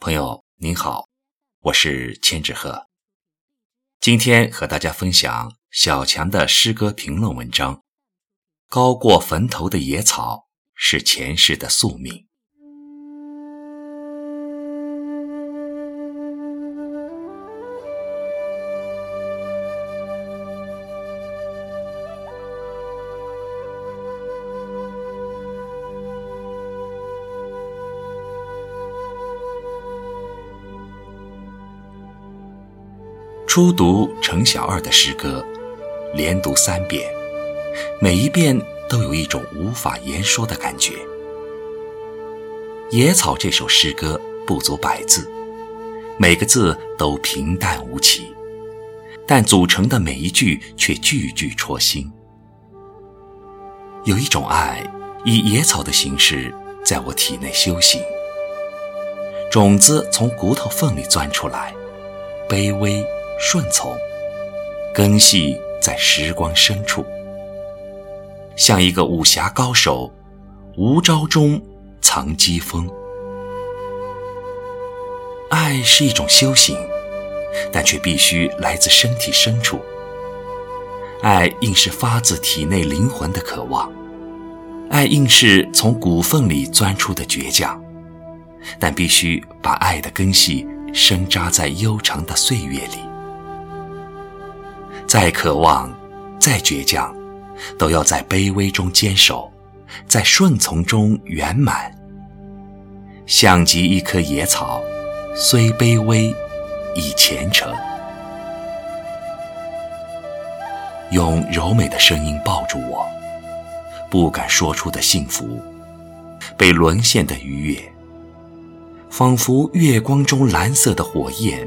朋友您好，我是千纸鹤，今天和大家分享小强的诗歌评论文章《高过坟头的野草是前世的宿命》。初读程小二的诗歌，连读三遍，每一遍都有一种无法言说的感觉。《野草》这首诗歌不足百字，每个字都平淡无奇，但组成的每一句却句句戳心。有一种爱，以野草的形式在我体内修行，种子从骨头缝里钻出来，卑微。顺从，根系在时光深处，像一个武侠高手，无招中藏机锋。爱是一种修行，但却必须来自身体深处。爱应是发自体内灵魂的渴望，爱应是从骨缝里钻出的倔强，但必须把爱的根系深扎在悠长的岁月里。再渴望，再倔强，都要在卑微中坚守，在顺从中圆满。像极一棵野草，虽卑微，已虔诚。用柔美的声音抱住我，不敢说出的幸福，被沦陷的愉悦，仿佛月光中蓝色的火焰，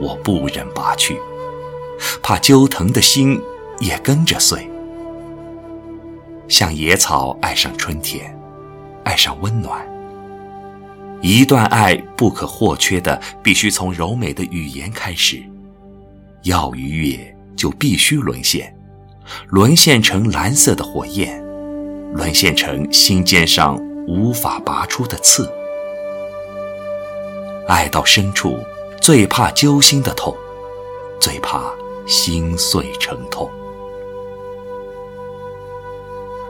我不忍拔去。怕揪疼的心也跟着碎，像野草爱上春天，爱上温暖。一段爱不可或缺的，必须从柔美的语言开始。要愉悦，就必须沦陷，沦陷成蓝色的火焰，沦陷成心尖上无法拔出的刺。爱到深处，最怕揪心的痛，最怕。心碎成痛，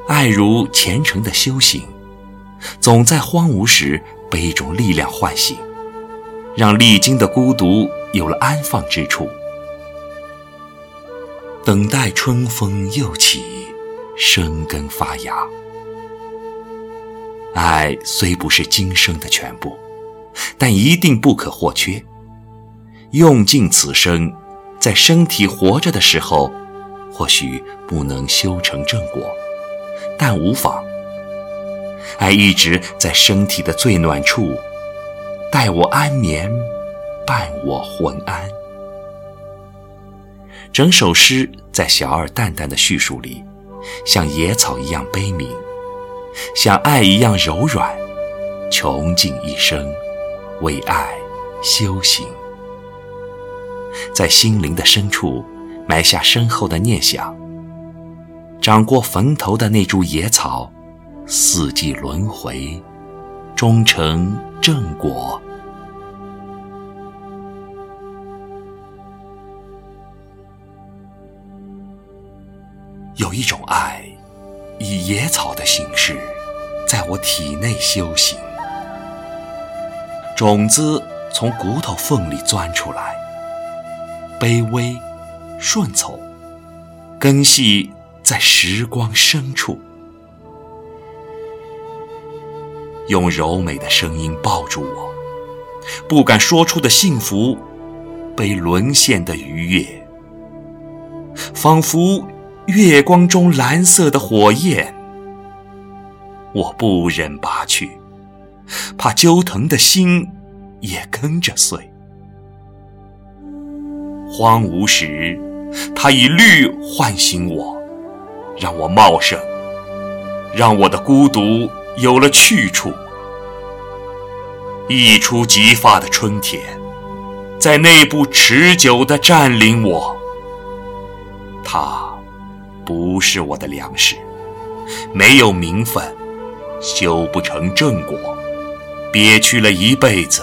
爱如虔诚的修行，总在荒芜时被一种力量唤醒，让历经的孤独有了安放之处。等待春风又起，生根发芽。爱虽不是今生的全部，但一定不可或缺。用尽此生。在身体活着的时候，或许不能修成正果，但无妨。爱一直在身体的最暖处，待我安眠，伴我魂安。整首诗在小二淡淡的叙述里，像野草一样悲悯，像爱一样柔软，穷尽一生，为爱修行。在心灵的深处埋下深厚的念想。长过坟头的那株野草，四季轮回，终成正果。有一种爱，以野草的形式，在我体内修行。种子从骨头缝里钻出来。卑微，顺从，根系在时光深处，用柔美的声音抱住我，不敢说出的幸福，被沦陷的愉悦，仿佛月光中蓝色的火焰，我不忍拔去，怕揪疼的心也跟着碎。荒芜时，它以绿唤醒我，让我茂盛，让我的孤独有了去处。一出即发的春天，在内部持久地占领我。它不是我的粮食，没有名分，修不成正果，憋屈了一辈子，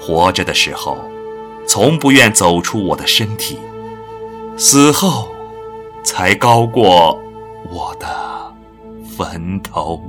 活着的时候，从不愿走出我的身体，死后，才高过我的坟头。